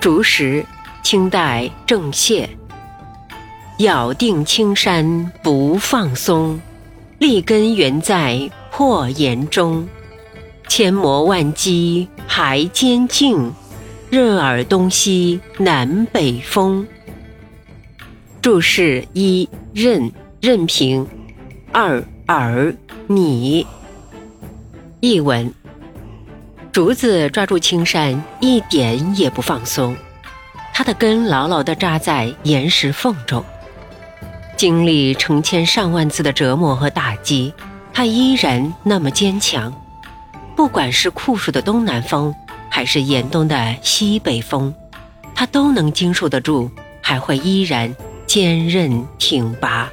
竹石，清代郑燮。咬定青山不放松，立根原在破岩中。千磨万击还坚劲，任尔东西南北风。注释一：任，任凭；二：尔，你。译文。竹子抓住青山，一点也不放松，它的根牢牢地扎在岩石缝中。经历成千上万次的折磨和打击，它依然那么坚强。不管是酷暑的东南风，还是严冬的西北风，它都能经受得住，还会依然坚韧挺拔。